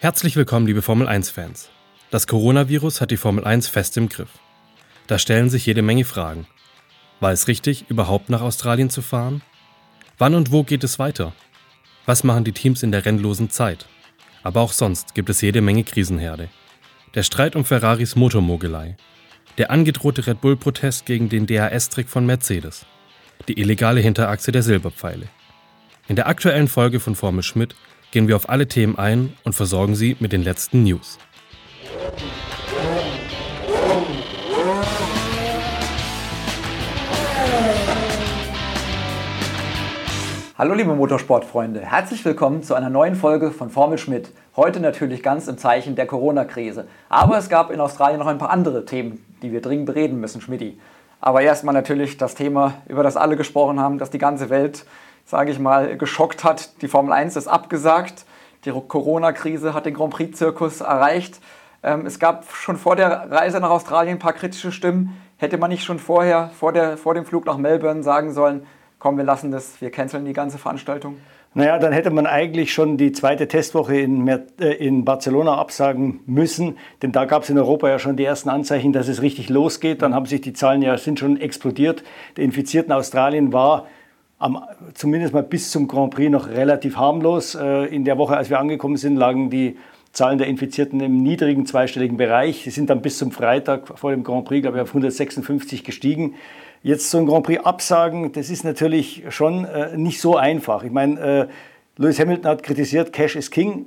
Herzlich willkommen, liebe Formel 1-Fans. Das Coronavirus hat die Formel 1 fest im Griff. Da stellen sich jede Menge Fragen. War es richtig, überhaupt nach Australien zu fahren? Wann und wo geht es weiter? Was machen die Teams in der rennlosen Zeit? Aber auch sonst gibt es jede Menge Krisenherde. Der Streit um Ferraris Motormogelei. Der angedrohte Red Bull-Protest gegen den DHS-Trick von Mercedes. Die illegale Hinterachse der Silberpfeile. In der aktuellen Folge von Formel Schmidt gehen wir auf alle Themen ein und versorgen Sie mit den letzten News. Hallo liebe Motorsportfreunde, herzlich willkommen zu einer neuen Folge von Formel Schmidt. Heute natürlich ganz im Zeichen der Corona-Krise. Aber es gab in Australien noch ein paar andere Themen, die wir dringend bereden müssen, Schmidti. Aber erstmal natürlich das Thema, über das alle gesprochen haben, das die ganze Welt, sage ich mal, geschockt hat. Die Formel 1 ist abgesagt. Die Corona-Krise hat den Grand Prix-Zirkus erreicht. Ähm, es gab schon vor der Reise nach Australien ein paar kritische Stimmen. Hätte man nicht schon vorher, vor, der, vor dem Flug nach Melbourne sagen sollen, komm, wir lassen das, wir canceln die ganze Veranstaltung? Naja, dann hätte man eigentlich schon die zweite Testwoche in, äh, in Barcelona absagen müssen, denn da gab es in Europa ja schon die ersten Anzeichen, dass es richtig losgeht. Dann haben sich die Zahlen ja sind schon explodiert. Der Infizierten Australien war am, zumindest mal bis zum Grand Prix noch relativ harmlos. Äh, in der Woche, als wir angekommen sind, lagen die Zahlen der Infizierten im niedrigen zweistelligen Bereich. Sie sind dann bis zum Freitag vor dem Grand Prix, glaube ich, auf 156 gestiegen. Jetzt so ein Grand Prix absagen, das ist natürlich schon äh, nicht so einfach. Ich meine, äh, Lewis Hamilton hat kritisiert, Cash is King.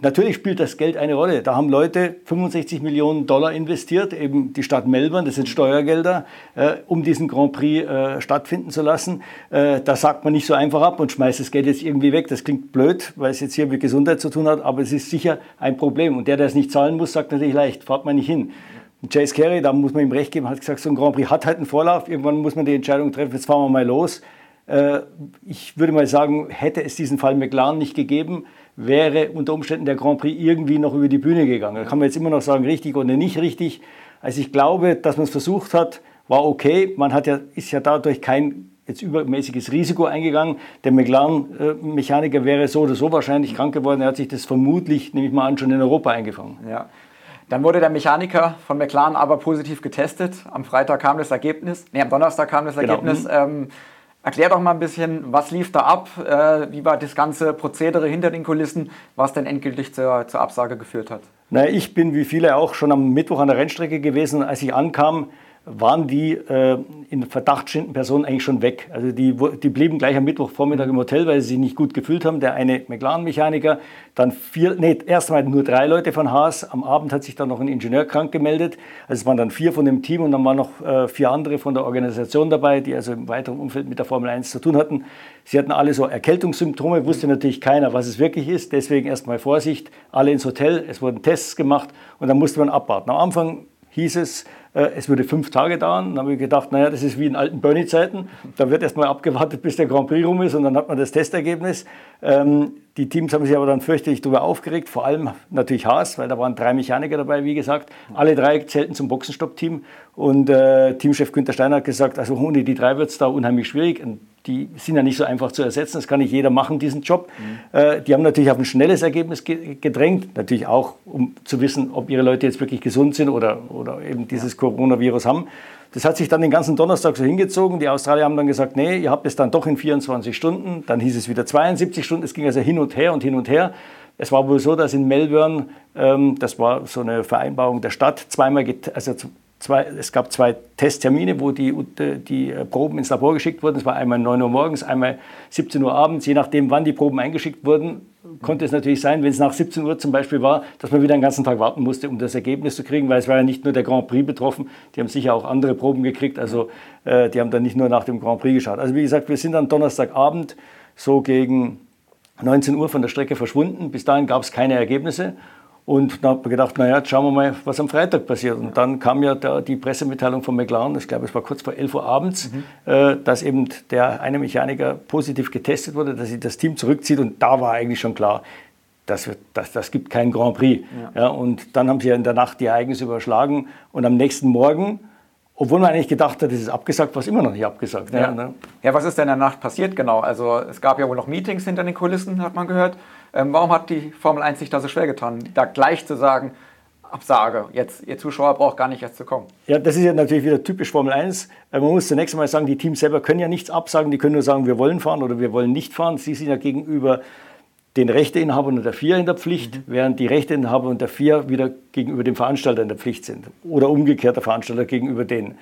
Natürlich spielt das Geld eine Rolle. Da haben Leute 65 Millionen Dollar investiert, eben die Stadt Melbourne, das sind Steuergelder, äh, um diesen Grand Prix äh, stattfinden zu lassen. Äh, da sagt man nicht so einfach ab und schmeißt das Geld jetzt irgendwie weg. Das klingt blöd, weil es jetzt hier mit Gesundheit zu tun hat, aber es ist sicher ein Problem. Und der, der es nicht zahlen muss, sagt natürlich leicht, fahrt man nicht hin. Chase Carey, da muss man ihm recht geben, hat gesagt, so ein Grand Prix hat halt einen Vorlauf. Irgendwann muss man die Entscheidung treffen, jetzt fahren wir mal los. Äh, ich würde mal sagen, hätte es diesen Fall McLaren nicht gegeben, wäre unter Umständen der Grand Prix irgendwie noch über die Bühne gegangen. Da kann man jetzt immer noch sagen, richtig oder nicht richtig. Also ich glaube, dass man es versucht hat, war okay. Man hat ja, ist ja dadurch kein jetzt übermäßiges Risiko eingegangen. Der McLaren-Mechaniker wäre so oder so wahrscheinlich krank geworden. Er hat sich das vermutlich, nehme ich mal an, schon in Europa eingefangen. Ja. Dann wurde der Mechaniker von McLaren aber positiv getestet. Am Freitag kam das Ergebnis, nee, am Donnerstag kam das genau. Ergebnis. Genau. Ähm, erklär doch mal ein bisschen, was lief da ab? Äh, wie war das ganze Prozedere hinter den Kulissen, was denn endgültig zur, zur Absage geführt hat? Na, ich bin wie viele auch schon am Mittwoch an der Rennstrecke gewesen. Als ich ankam, waren die äh, in Verdacht stehenden Personen eigentlich schon weg. Also die, die blieben gleich am Mittwochvormittag im Hotel, weil sie sich nicht gut gefühlt haben. Der eine McLaren-Mechaniker, dann vier, nee, erstmal nur drei Leute von Haas. Am Abend hat sich dann noch ein Ingenieur krank gemeldet. Also es waren dann vier von dem Team und dann waren noch äh, vier andere von der Organisation dabei, die also im weiteren Umfeld mit der Formel 1 zu tun hatten. Sie hatten alle so Erkältungssymptome, wusste natürlich keiner, was es wirklich ist. Deswegen erstmal Vorsicht, alle ins Hotel. Es wurden Tests gemacht und dann musste man abwarten. Am Anfang hieß es, es würde fünf Tage dauern. Dann habe ich gedacht, naja, das ist wie in alten Bernie-Zeiten. Da wird erstmal abgewartet, bis der Grand Prix rum ist und dann hat man das Testergebnis. Ähm, die Teams haben sich aber dann fürchterlich darüber aufgeregt, vor allem natürlich Haas, weil da waren drei Mechaniker dabei, wie gesagt. Alle drei zählten zum Boxenstopp-Team und äh, Teamchef Günther Steiner hat gesagt, also ohne die drei wird es da unheimlich schwierig. Und die sind ja nicht so einfach zu ersetzen, das kann nicht jeder machen, diesen Job. Mhm. Äh, die haben natürlich auf ein schnelles Ergebnis gedrängt, natürlich auch, um zu wissen, ob ihre Leute jetzt wirklich gesund sind oder, oder eben dieses ja. Coronavirus haben. Das hat sich dann den ganzen Donnerstag so hingezogen. Die Australier haben dann gesagt, nee, ihr habt es dann doch in 24 Stunden. Dann hieß es wieder 72 Stunden. Es ging also hin und her und hin und her. Es war wohl so, dass in Melbourne, ähm, das war so eine Vereinbarung der Stadt, zweimal, also Zwei, es gab zwei Testtermine, wo die, die Proben ins Labor geschickt wurden. Es war einmal 9 Uhr morgens, einmal 17 Uhr abends. Je nachdem, wann die Proben eingeschickt wurden, konnte es natürlich sein, wenn es nach 17 Uhr zum Beispiel war, dass man wieder den ganzen Tag warten musste, um das Ergebnis zu kriegen, weil es war ja nicht nur der Grand Prix betroffen, die haben sicher auch andere Proben gekriegt, also äh, die haben dann nicht nur nach dem Grand Prix geschaut. Also wie gesagt, wir sind dann Donnerstagabend so gegen 19 Uhr von der Strecke verschwunden. Bis dahin gab es keine Ergebnisse. Und dann habe ich gedacht, naja, jetzt schauen wir mal, was am Freitag passiert. Und dann kam ja da die Pressemitteilung von McLaren, ich glaube, es war kurz vor 11 Uhr abends, mhm. äh, dass eben der eine Mechaniker positiv getestet wurde, dass sich das Team zurückzieht. Und da war eigentlich schon klar, das, wird, das, das gibt keinen Grand Prix. Ja. ja. und dann haben sie ja in der Nacht die Ereignisse überschlagen. Und am nächsten Morgen Obwohl man eigentlich gedacht hat, es ist abgesagt, war es immer noch nicht abgesagt. Ja. Ne? ja, was ist denn in der Nacht passiert genau? Also es gab ja wohl noch Meetings hinter den Kulissen, hat man gehört. Ähm, warum hat die Formel 1 sich da so schwer getan, da gleich zu sagen, Absage, jetzt Ihr Zuschauer braucht gar nicht erst zu kommen? Ja, das ist ja natürlich wieder typisch Formel 1. Äh, man muss zunächst einmal sagen, die Teams selber können ja nichts absagen, die können nur sagen, wir wollen fahren oder wir wollen nicht fahren. Sie sind ja gegenüber den Rechteinhabern und der Vier in der Pflicht, mhm. während die Rechteinhaber und der Vier wieder gegenüber dem Veranstalter in der Pflicht sind. Oder umgekehrt der Veranstalter gegenüber denen.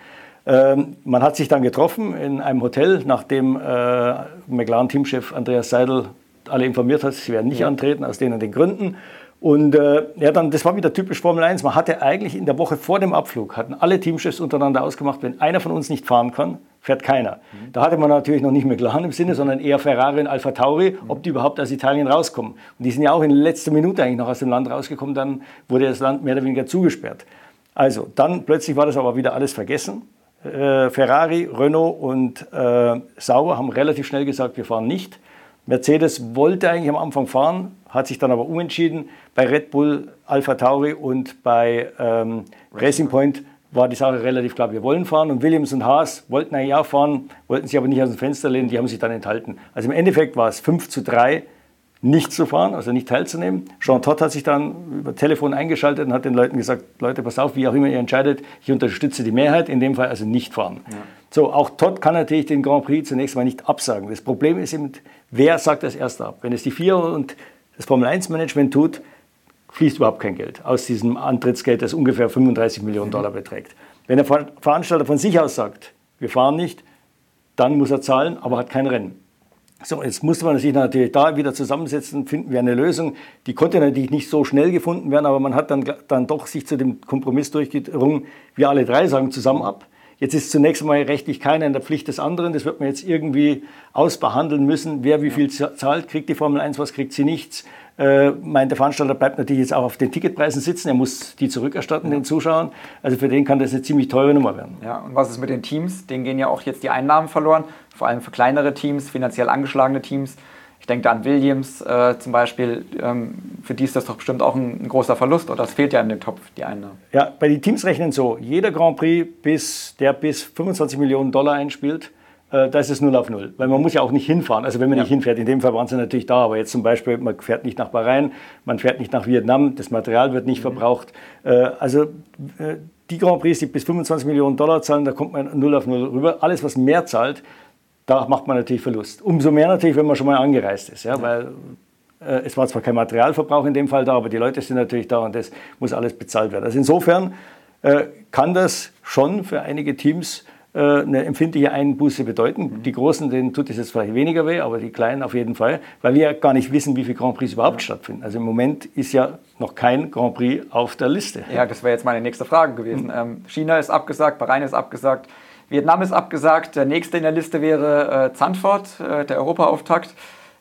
Ähm, man hat sich dann getroffen in einem Hotel, nachdem äh, McLaren-Teamchef Andreas Seidel alle informiert hat, sie werden nicht ja. antreten, aus den und den Gründen. Und äh, ja, dann, das war wieder typisch Formel 1. Man hatte eigentlich in der Woche vor dem Abflug, hatten alle Teamchefs untereinander ausgemacht, wenn einer von uns nicht fahren kann, fährt keiner. Mhm. Da hatte man natürlich noch nicht McLaren im Sinne, sondern eher Ferrari und Alfa Tauri, mhm. ob die überhaupt aus Italien rauskommen. Und die sind ja auch in letzter Minute eigentlich noch aus dem Land rausgekommen, dann wurde das Land mehr oder weniger zugesperrt. Also, dann plötzlich war das aber wieder alles vergessen. Äh, Ferrari, Renault und äh, Sauber haben relativ schnell gesagt, wir fahren nicht. Mercedes wollte eigentlich am Anfang fahren, hat sich dann aber umentschieden. Bei Red Bull, Alpha Tauri und bei ähm, Racing Point war die Sache relativ klar, wir wollen fahren. Und Williams und Haas wollten eigentlich auch fahren, wollten sich aber nicht aus dem Fenster lehnen, die haben sich dann enthalten. Also im Endeffekt war es 5 zu 3, nicht zu fahren, also nicht teilzunehmen. Jean Todt hat sich dann über Telefon eingeschaltet und hat den Leuten gesagt, Leute, pass auf, wie auch immer ihr entscheidet, ich unterstütze die Mehrheit, in dem Fall also nicht fahren. Ja. So, auch Todd kann natürlich den Grand Prix zunächst mal nicht absagen. Das Problem ist eben, wer sagt das erst ab? Wenn es die Vier und das Formel-1-Management tut, fließt überhaupt kein Geld aus diesem Antrittsgeld, das ungefähr 35 Millionen mhm. Dollar beträgt. Wenn der Veranstalter von sich aus sagt, wir fahren nicht, dann muss er zahlen, aber hat kein Rennen. So, jetzt musste man sich natürlich da wieder zusammensetzen, finden wir eine Lösung. Die konnte natürlich nicht so schnell gefunden werden, aber man hat dann, dann doch sich zu dem Kompromiss durchgerungen, wir alle drei sagen zusammen ab. Jetzt ist zunächst einmal rechtlich keiner in der Pflicht des anderen. Das wird man jetzt irgendwie ausbehandeln müssen. Wer wie viel zahlt, kriegt die Formel 1, was kriegt sie nichts. Äh, mein, der Veranstalter bleibt natürlich jetzt auch auf den Ticketpreisen sitzen. Er muss die zurückerstatten ja. den Zuschauern. Also für den kann das eine ziemlich teure Nummer werden. Ja, und was ist mit den Teams? Denen gehen ja auch jetzt die Einnahmen verloren. Vor allem für kleinere Teams, finanziell angeschlagene Teams. Ich denke an Williams äh, zum Beispiel. Ähm, für die ist das doch bestimmt auch ein, ein, großer Verlust oder das fehlt ja in dem Topf, die Einnahmen. Ja, bei den Teams rechnen so. Jeder Grand Prix, bis, der bis 25 Millionen Dollar einspielt, äh, da ist es 0 auf 0. Weil man muss ja auch nicht hinfahren. Also wenn man ja. nicht hinfährt, in dem Fall waren sie natürlich da, aber jetzt zum Beispiel, man fährt nicht nach Bahrain, man fährt nicht nach Vietnam, das Material wird nicht mhm. verbraucht. Äh, also äh, die Grand Prix, die bis 25 Millionen Dollar zahlen, da kommt man 0 auf 0 rüber. Alles, was mehr zahlt, da macht man natürlich Verlust. Umso mehr natürlich, wenn man schon mal angereist ist. Ja. Weil äh, es war zwar kein Materialverbrauch in dem Fall da, aber die Leute sind natürlich da und das muss alles bezahlt werden. Also insofern äh, kann das schon für einige Teams äh, eine empfindliche Einbuße bedeuten. Mhm. Die Großen, denen tut es jetzt vielleicht weniger weh, aber die Kleinen auf jeden Fall, weil wir ja gar nicht wissen, wie viele Grand Prix überhaupt ja. stattfinden. Also im Moment ist ja noch kein Grand Prix auf der Liste. Ja, das wäre jetzt meine nächste Frage gewesen. Mhm. Ähm, China ist abgesagt, Bahrain ist abgesagt, Vietnam ist abgesagt. Der nächste in der Liste wäre äh, Zandvoort, äh, der Europaauftakt,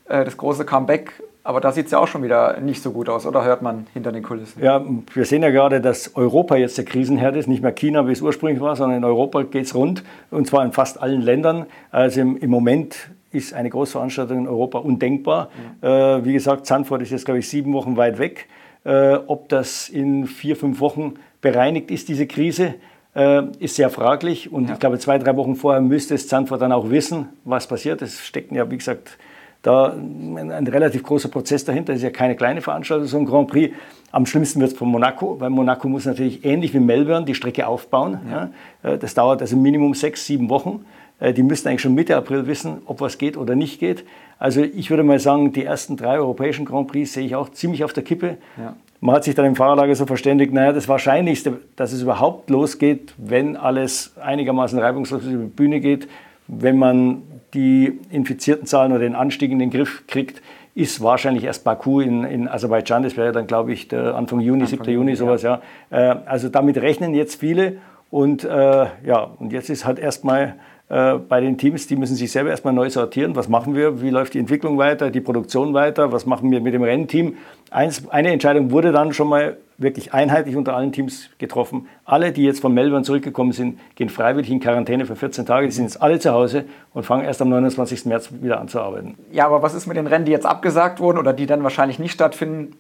äh, das große Comeback aber da sieht es ja auch schon wieder nicht so gut aus, oder hört man hinter den Kulissen? Ja, wir sehen ja gerade, dass Europa jetzt der Krisenherd ist. Nicht mehr China, wie es ursprünglich war, sondern in Europa geht es rund. Und zwar in fast allen Ländern. Also im, im Moment ist eine Großveranstaltung in Europa undenkbar. Ja. Äh, wie gesagt, Zandvoort ist jetzt, glaube ich, sieben Wochen weit weg. Äh, ob das in vier, fünf Wochen bereinigt ist, diese Krise, äh, ist sehr fraglich. Und ja. ich glaube, zwei, drei Wochen vorher müsste es Zandvoort dann auch wissen, was passiert. Es stecken ja, wie gesagt, da ein, ein, relativ großer Prozess dahinter. Das ist ja keine kleine Veranstaltung, so ein Grand Prix. Am schlimmsten wird es von Monaco, weil Monaco muss natürlich ähnlich wie Melbourne die Strecke aufbauen. Ja. Ja. Äh, das dauert also Minimum sechs, sieben Wochen. Äh, die müssten eigentlich schon Mitte April wissen, ob was geht oder nicht geht. Also ich würde mal sagen, die ersten drei europäischen Grand Prix sehe ich auch ziemlich auf der Kippe. Ja. Man hat sich dann im Fahrerlager so verständigt, naja, das Wahrscheinlichste, dass es überhaupt losgeht, wenn alles einigermaßen reibungslos über die Bühne geht, wenn man die infizierten Zahlen oder den Anstieg in den Griff kriegt, ist wahrscheinlich erst Baku in, in Aserbaidschan. Das wäre dann, glaube ich, der Anfang Juni, Anfang 7. Juni, sowas. Ja. ja. Äh, also damit rechnen jetzt viele. Und äh, ja, und jetzt ist halt erstmal äh, bei den Teams, die müssen sich selber erstmal neu sortieren. Was machen wir? Wie läuft die Entwicklung weiter, die Produktion weiter? Was machen wir mit dem Rennteam? Eins, eine Entscheidung wurde dann schon mal wirklich einheitlich unter allen Teams getroffen. Alle, die jetzt von Melbourne zurückgekommen sind, gehen freiwillig in Quarantäne für 14 Tage. Die sind jetzt alle zu Hause und fangen erst am 29. März wieder an zu arbeiten. Ja, aber was ist mit den Rennen, die jetzt abgesagt wurden oder die dann wahrscheinlich nicht stattfinden?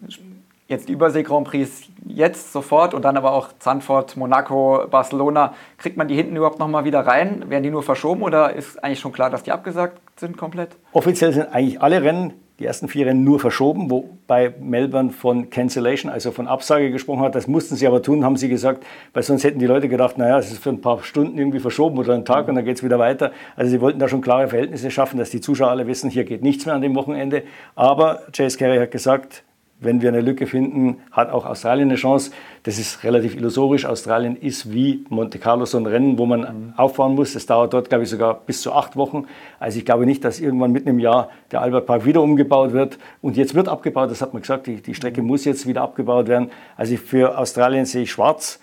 Jetzt die Übersee-Grand Prix jetzt sofort und dann aber auch Zandvoort, Monaco, Barcelona. Kriegt man die hinten überhaupt nochmal wieder rein? Werden die nur verschoben oder ist eigentlich schon klar, dass die abgesagt sind komplett? Offiziell sind eigentlich alle Rennen, die ersten vier Rennen nur verschoben, wobei Melbourne von Cancellation, also von Absage gesprochen hat. Das mussten sie aber tun, haben sie gesagt, weil sonst hätten die Leute gedacht, naja, es ist für ein paar Stunden irgendwie verschoben oder einen Tag und dann geht es wieder weiter. Also sie wollten da schon klare Verhältnisse schaffen, dass die Zuschauer alle wissen, hier geht nichts mehr an dem Wochenende. Aber Chase Carey hat gesagt, wenn wir eine Lücke finden, hat auch Australien eine Chance. Das ist relativ illusorisch. Australien ist wie Monte Carlo so ein Rennen, wo man mhm. auffahren muss. Das dauert dort, glaube ich, sogar bis zu acht Wochen. Also ich glaube nicht, dass irgendwann mitten im Jahr der Albert Park wieder umgebaut wird. Und jetzt wird abgebaut, das hat man gesagt, die, die Strecke mhm. muss jetzt wieder abgebaut werden. Also für Australien sehe ich schwarz.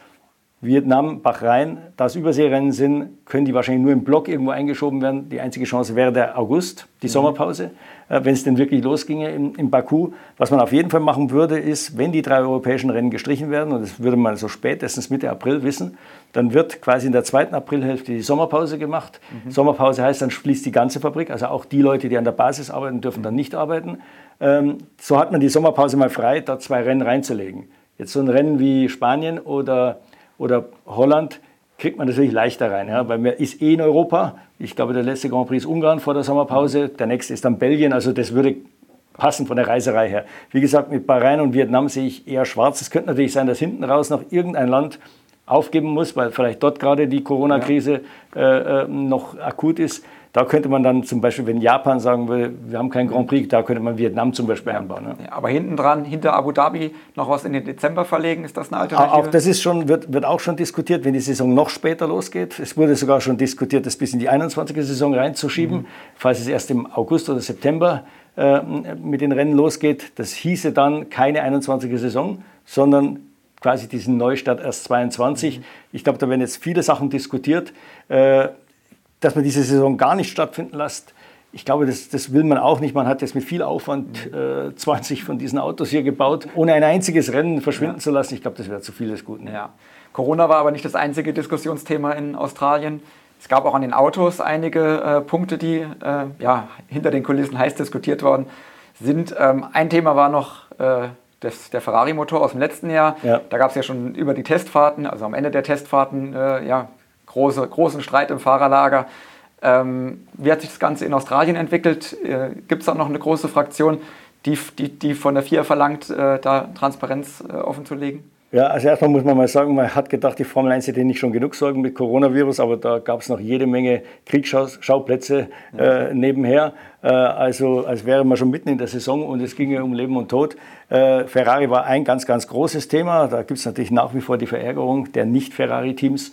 Vietnam, Bahrain, da es Überseerennen sind, können die wahrscheinlich nur im Block irgendwo eingeschoben werden. Die einzige Chance wäre der August, die mhm. Sommerpause, äh, wenn es denn wirklich losginge in, in Baku. Was man auf jeden Fall machen würde, ist, wenn die drei europäischen Rennen gestrichen werden, und das würde man so spätestens Mitte April wissen, dann wird quasi in der zweiten Aprilhälfte die Sommerpause gemacht. Mhm. Sommerpause heißt, dann schließt die ganze Fabrik, also auch die Leute, die an der Basis arbeiten, dürfen dann nicht arbeiten. Ähm, so hat man die Sommerpause mal frei, da zwei Rennen reinzulegen. Jetzt so ein Rennen wie Spanien oder oder Holland kriegt man natürlich leichter rein, ja, weil man ist eh in Europa. Ich glaube, der letzte Grand Prix ist Ungarn vor der Sommerpause, der nächste ist dann Belgien, also das würde passen von der Reiserei her. Wie gesagt, mit Bahrain und Vietnam sehe ich eher schwarz. Es könnte natürlich sein, dass hinten raus noch irgendein Land aufgeben muss, weil vielleicht dort gerade die Corona-Krise äh, äh noch akut ist. Da könnte man dann zum Beispiel, wenn Japan sagen würde, wir haben keinen Grand Prix, da könnte man Vietnam zum Beispiel einbauen. Ne? Ja, aber hinten dran, hinter Abu Dhabi, noch was in den Dezember verlegen, ist das eine Alternative? Auch das ist schon, wird, wird auch schon diskutiert, wenn die Saison noch später losgeht. Es wurde sogar schon diskutiert, das bis in die 21. Saison reinzuschieben, mhm. falls es erst im August oder September äh, mit den Rennen losgeht. Das hieße dann keine 21. Saison, sondern quasi diesen Neustart erst 22. Mhm. Ich glaube, da werden jetzt viele Sachen diskutiert. Äh, dass man diese Saison gar nicht stattfinden lässt, ich glaube, das, das, will man auch nicht. Man hat jetzt mit viel Aufwand äh, 20 von diesen Autos hier gebaut, ohne ein einziges Rennen verschwinden ja. zu lassen. Ich glaube, das wäre zu viel des Guten. Ja. Corona war aber nicht das einzige Diskussionsthema in Australien. Es gab auch an den Autos einige äh, Punkte, die äh, ja, hinter den Kulissen heiß diskutiert worden sind. Ähm, ein Thema war noch äh, das, der Ferrari-Motor aus dem letzten Jahr. Ja. Da gab es ja schon über die Testfahrten, also am Ende der Testfahrten, äh, ja, große, großen Streit im Fahrerlager. Ähm, wie hat sich das Ganze in Australien entwickelt? Äh, Gibt es da noch eine große Fraktion, die, die, die von der FIA verlangt, äh, da Transparenz äh, offenzulegen? Ja, also erstmal muss man mal sagen, man hat gedacht, die Formel 1 hätte nicht schon genug Sorgen mit Coronavirus, aber da gab es noch jede Menge Kriegsschauplätze äh, nebenher. Äh, also als wäre man schon mitten in der Saison und es ginge um Leben und Tod. Äh, Ferrari war ein ganz, ganz großes Thema. Da gibt es natürlich nach wie vor die Verärgerung der Nicht-Ferrari-Teams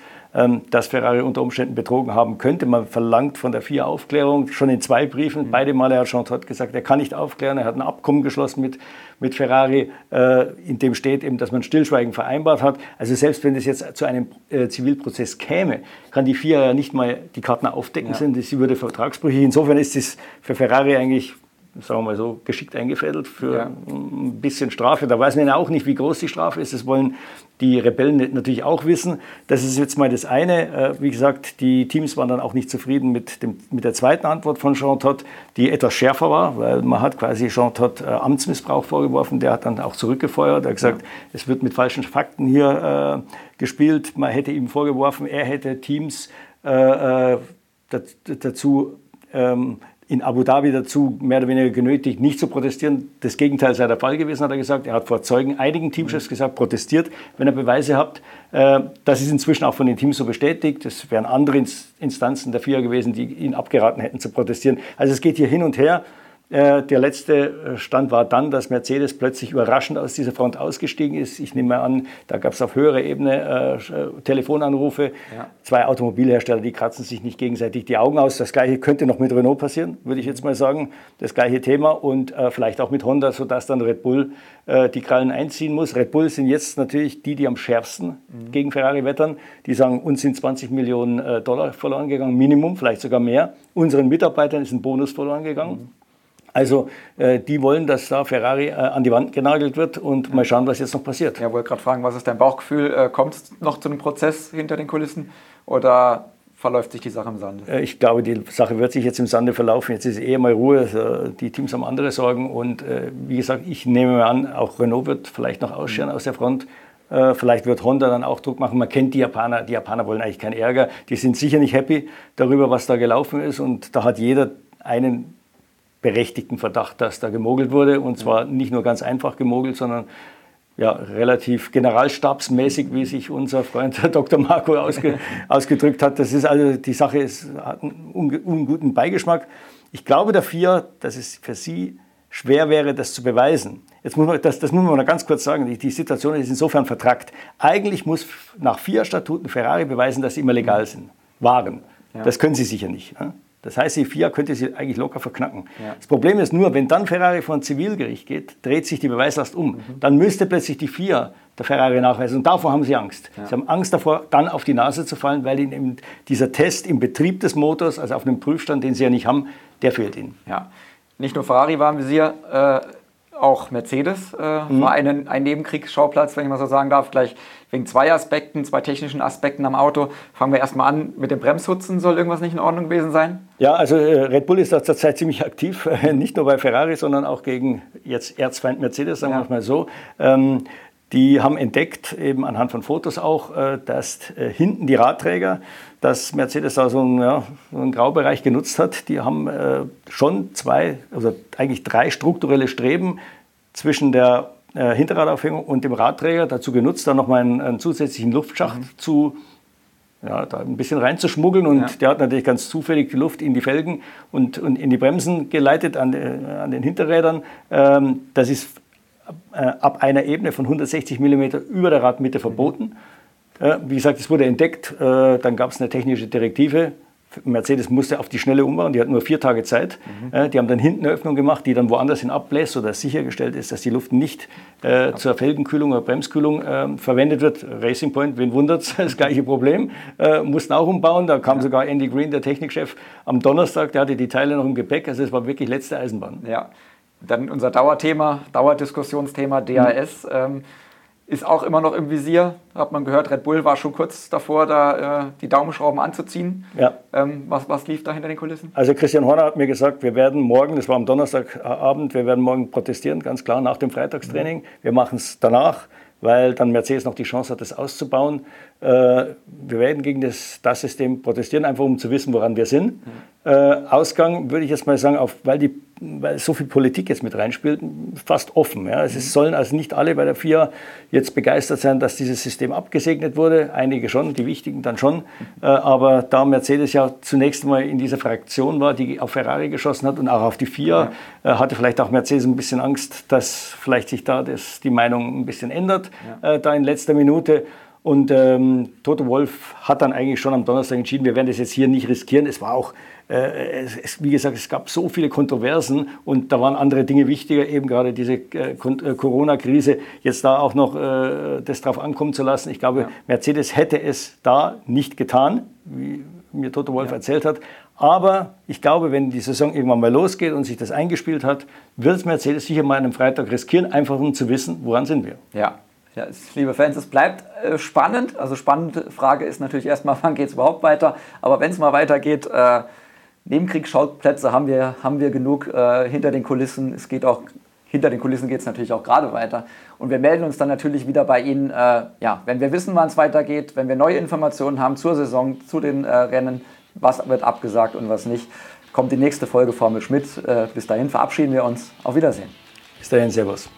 dass Ferrari unter Umständen betrogen haben könnte. Man verlangt von der FIA Aufklärung, schon in zwei Briefen. Mhm. Beide Male hat Jean Todt gesagt, er kann nicht aufklären. Er hat ein Abkommen geschlossen mit, mit Ferrari, äh, in dem steht eben, dass man Stillschweigen vereinbart hat. Also selbst wenn es jetzt zu einem äh, Zivilprozess käme, kann die FIA ja nicht mal die Karten aufdecken, ja. sondern sie würde vertragsbrüchig. Insofern ist es für Ferrari eigentlich sagen wir mal so, geschickt eingefädelt für ja. ein bisschen Strafe. Da weiß man ja auch nicht, wie groß die Strafe ist. Das wollen die Rebellen natürlich auch wissen. Das ist jetzt mal das eine. Äh, wie gesagt, die Teams waren dann auch nicht zufrieden mit, dem, mit der zweiten Antwort von Jean Todt, die etwas schärfer war, weil man hat quasi Jean Todt äh, Amtsmissbrauch vorgeworfen. Der hat dann auch zurückgefeuert. Er hat gesagt, ja. es wird mit falschen Fakten hier äh, gespielt. Man hätte ihm vorgeworfen, er hätte Teams äh, äh dazu ähm, in Abu Dhabi dazu mehr oder weniger genötigt, nicht zu protestieren. Das Gegenteil sei der Fall gewesen, hat er gesagt. Er hat vor Zeugen einigen Teamchefs gesagt, protestiert, wenn ihr Beweise habt. Äh, das ist inzwischen auch von den Teams so bestätigt. Es wären andere Instanzen der FIA gewesen, die ihn abgeraten hätten zu protestieren. Also es geht hier hin und her. Äh, der letzte äh, Stand war dann, dass Mercedes plötzlich überraschend aus dieser Front ausgestiegen ist. Ich nehme mal an, da gab es auf höherer Ebene äh, Telefonanrufe. Ja. Zwei Automobilhersteller, die kratzen sich nicht gegenseitig die Augen aus. Das gleiche könnte noch mit Renault passieren, würde ich jetzt mal sagen. Das gleiche Thema und äh, vielleicht auch mit Honda, sodass dann Red Bull äh, die Krallen einziehen muss. Red Bull sind jetzt natürlich die, die am schärfsten mhm. gegen Ferrari wettern. Die sagen, uns sind 20 Millionen äh, Dollar verloren gegangen, Minimum, vielleicht sogar mehr. Unseren Mitarbeitern ist ein Bonus verloren gegangen. Mhm. Also äh, die wollen, dass da Ferrari äh, an die Wand genagelt wird und mal schauen, was jetzt noch passiert. Ja, wollte gerade fragen, was ist dein Bauchgefühl? Äh, Kommt es noch zu einem Prozess hinter den Kulissen oder verläuft sich die Sache im Sande? Äh, ich glaube, die Sache wird sich jetzt im Sande verlaufen. Jetzt ist eher mal Ruhe. Die Teams haben andere Sorgen. Und äh, wie gesagt, ich nehme an, auch Renault wird vielleicht noch ausscheren mhm. aus der Front. Äh, vielleicht wird Honda dann auch Druck machen. Man kennt die Japaner. Die Japaner wollen eigentlich keinen Ärger. Die sind sicher nicht happy darüber, was da gelaufen ist. Und da hat jeder einen berechtigten Verdacht, dass da gemogelt wurde. Und zwar nicht nur ganz einfach gemogelt, sondern ja, relativ generalstabsmäßig, wie sich unser Freund Dr. Marco ausge, ausgedrückt hat. Das ist also, die Sache ist, hat einen unguten Beigeschmack. Ich glaube dafür, dass es für Sie schwer wäre, das zu beweisen. Jetzt muss man, das, das muss man noch ganz kurz sagen, die, die Situation ist insofern vertrackt. Eigentlich muss nach vier Statuten Ferrari beweisen, dass sie immer legal sind, waren. Ja. Das können sie sicher nicht. Ne? Das heißt, die FIA könnte sie eigentlich locker verknacken. Ja. Das Problem ist nur, wenn dann Ferrari vor ein Zivilgericht geht, dreht sich die Beweislast um. Mhm. Dann müsste plötzlich die FIA der Ferrari nachweisen. Und davor haben sie Angst. Ja. Sie haben Angst davor, dann auf die Nase zu fallen, weil ihnen dieser Test im Betrieb des Motors, also auf einem Prüfstand, den sie ja nicht haben, der fehlt ihnen. Ja. Nicht nur Ferrari war im Visier, äh, auch Mercedes äh, mhm. war ein, ein Nebenkriegsschauplatz, wenn ich mal so sagen darf. Gleich wegen zwei Aspekten, zwei technischen Aspekten am Auto. Fangen wir erstmal an mit dem Bremshutzen. Soll irgendwas nicht in Ordnung gewesen sein? Ja, also äh, Red Bull ist da zurzeit ziemlich aktiv. nicht nur bei Ferrari, sondern auch gegen jetzt Erzfeind Mercedes, sagen wir ja. mal so. Ähm, die haben entdeckt, eben anhand von Fotos auch, äh, dass äh, hinten die Radträger, dass Mercedes da so einen, ja, so einen Graubereich genutzt hat. Die haben äh, schon zwei, also eigentlich drei strukturelle Streben zwischen der Hinterradaufhängung und dem Radträger dazu genutzt, da nochmal einen, einen zusätzlichen Luftschacht mhm. zu ja, da ein bisschen reinzuschmuggeln und ja. der hat natürlich ganz zufällig die Luft in die Felgen und, und in die Bremsen geleitet an, an den Hinterrädern. Ähm, das ist ab einer Ebene von 160 mm über der Radmitte verboten. Äh, wie gesagt, es wurde entdeckt, äh, dann gab es eine technische Direktive. Mercedes musste auf die Schnelle umbauen, die hat nur vier Tage Zeit. Mhm. Die haben dann hinten eine Öffnung gemacht, die dann woanders hin abbläst, sodass sichergestellt ist, dass die Luft nicht äh, zur Felgenkühlung oder Bremskühlung äh, verwendet wird. Racing Point, wen wundert es, das gleiche Problem. Äh, mussten auch umbauen, da kam ja. sogar Andy Green, der Technikchef, am Donnerstag, der hatte die Teile noch im Gepäck, also es war wirklich letzte Eisenbahn. Ja. Dann unser Dauerthema, Dauerdiskussionsthema DAS mhm. ähm, ist auch immer noch im Visier. Hat man gehört, Red Bull war schon kurz davor, da äh, die Daumenschrauben anzuziehen. Ja. Ähm, was, was lief da hinter den Kulissen? Also Christian Horner hat mir gesagt, wir werden morgen, das war am Donnerstagabend, wir werden morgen protestieren, ganz klar, nach dem Freitagstraining. Mhm. Wir machen es danach weil dann Mercedes noch die Chance hat, das auszubauen. Äh, wir werden gegen das, das System protestieren, einfach um zu wissen, woran wir sind. Mhm. Äh, Ausgang würde ich jetzt mal sagen, auf, weil, die, weil so viel Politik jetzt mit reinspielt, fast offen. Ja. Es mhm. sollen also nicht alle bei der FIA jetzt begeistert sein, dass dieses System abgesegnet wurde. Einige schon, die wichtigen dann schon. Äh, aber da Mercedes ja zunächst mal in dieser Fraktion war, die auf Ferrari geschossen hat und auch auf die FIA, ja. äh, hatte vielleicht auch Mercedes ein bisschen Angst, dass vielleicht sich da das, die Meinung ein bisschen ändert, ja. Äh, da in letzter Minute. Und ähm, Toto Wolf hat dann eigentlich schon am Donnerstag entschieden, wir werden das jetzt hier nicht riskieren. Es war auch, äh, es, wie gesagt, es gab so viele Kontroversen und da waren andere Dinge wichtiger, eben gerade diese äh, äh, Corona-Krise, jetzt da auch noch äh, das drauf ankommen zu lassen. Ich glaube, ja. Mercedes hätte es da nicht getan, wie mir Toto Wolf ja. erzählt hat. Aber ich glaube, wenn die Saison irgendwann mal losgeht und sich das eingespielt hat, wird Mercedes sicher mal an einem Freitag riskieren, einfach um zu wissen, woran sind wir. Ja, ja, liebe Fans, es bleibt äh, spannend. Also spannende Frage ist natürlich erstmal, wann geht es überhaupt weiter? Aber wenn es mal weitergeht, äh, Nebenkriegsschauplätze haben wir, haben wir genug äh, hinter den Kulissen. Es geht auch hinter den Kulissen geht es natürlich auch gerade weiter. Und wir melden uns dann natürlich wieder bei Ihnen, äh, ja, wenn wir wissen, wann es weitergeht, wenn wir neue Informationen haben zur Saison, zu den äh, Rennen, was wird abgesagt und was nicht, kommt die nächste Folge Formel Schmidt. Äh, bis dahin verabschieden wir uns. Auf Wiedersehen. Bis dahin, Servus.